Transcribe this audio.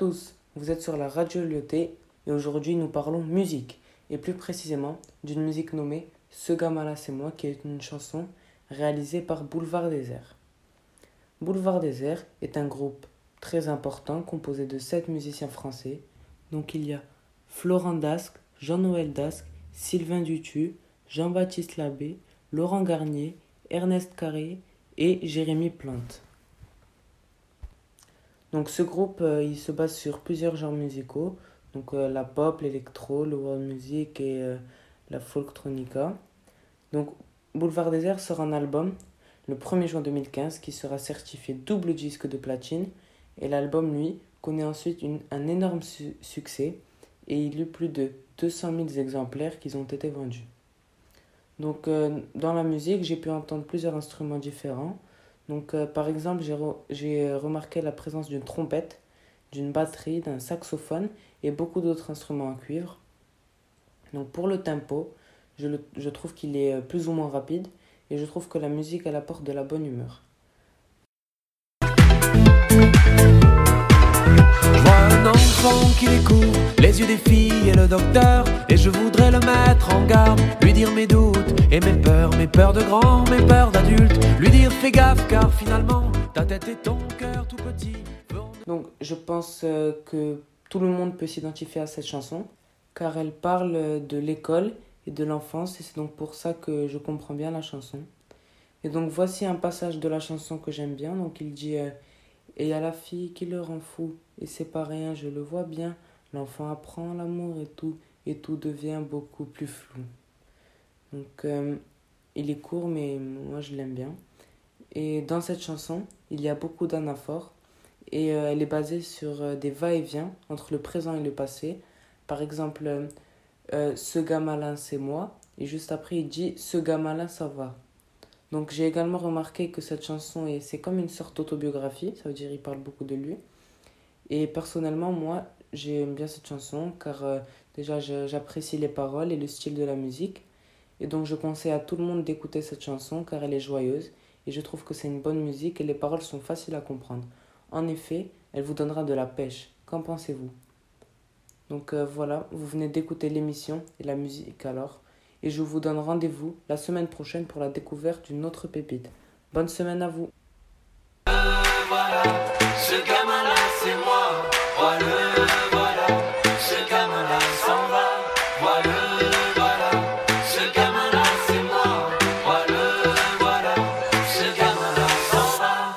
Tous, vous êtes sur la radio Lyoté et aujourd'hui nous parlons musique et plus précisément d'une musique nommée Ce gamin-là c'est moi qui est une chanson réalisée par Boulevard Désert. Boulevard Désert est un groupe très important composé de sept musiciens français. Donc il y a Florent Dasque, Jean-Noël Dasque, Sylvain Dutu, Jean-Baptiste Labbé, Laurent Garnier, Ernest Carré et Jérémy Plante. Donc ce groupe, euh, il se base sur plusieurs genres musicaux, donc euh, la pop, l'électro, le world music et euh, la folktronica. Donc Boulevard Désert sort un album le 1er juin 2015 qui sera certifié double disque de platine et l'album lui connaît ensuite un énorme succès et il eut plus de 200 000 exemplaires qui ont été vendus. Donc dans la musique j'ai pu entendre plusieurs instruments différents donc, euh, par exemple, j'ai remarqué la présence d'une trompette, d'une batterie, d'un saxophone et beaucoup d'autres instruments à cuivre. Donc, pour le tempo, je, trouve qu'il est euh, plus ou moins rapide et je trouve que la musique, elle apporte de la bonne humeur. et je voudrais le mettre en garde, lui dire mes doutes Mes peurs de grand, mes peurs d'adulte Lui dire fais gaffe car finalement ta tête et ton cœur tout petit Donc je pense euh, que tout le monde peut s'identifier à cette chanson Car elle parle de l'école et de l'enfance Et c'est donc pour ça que je comprends bien la chanson Et donc voici un passage de la chanson que j'aime bien Donc il dit... Euh, et a la fille qui le rend fou, et c'est pas rien, je le vois bien. L'enfant apprend l'amour et tout, et tout devient beaucoup plus flou. Donc, euh, il est court, mais moi je l'aime bien. Et dans cette chanson, il y a beaucoup d'anaphores, et euh, elle est basée sur euh, des va-et-vient entre le présent et le passé. Par exemple, ce gamin-là, c'est moi, et juste après, il dit ce gamin-là, ça va. Donc j'ai également remarqué que cette chanson, est, c'est comme une sorte d'autobiographie, ça veut dire il parle beaucoup de lui. Et personnellement, moi, j'aime bien cette chanson car euh, déjà j'apprécie les paroles et le style de la musique. Et donc je conseille à tout le monde d'écouter cette chanson car elle est joyeuse et je trouve que c'est une bonne musique et les paroles sont faciles à comprendre. En effet, elle vous donnera de la pêche. Qu'en pensez-vous? Donc euh, voilà, vous venez d'écouter l'émission et la musique alors. Et je vous donne rendez-vous la semaine prochaine pour la découverte d'une autre pépite. Bonne semaine à vous. Euh,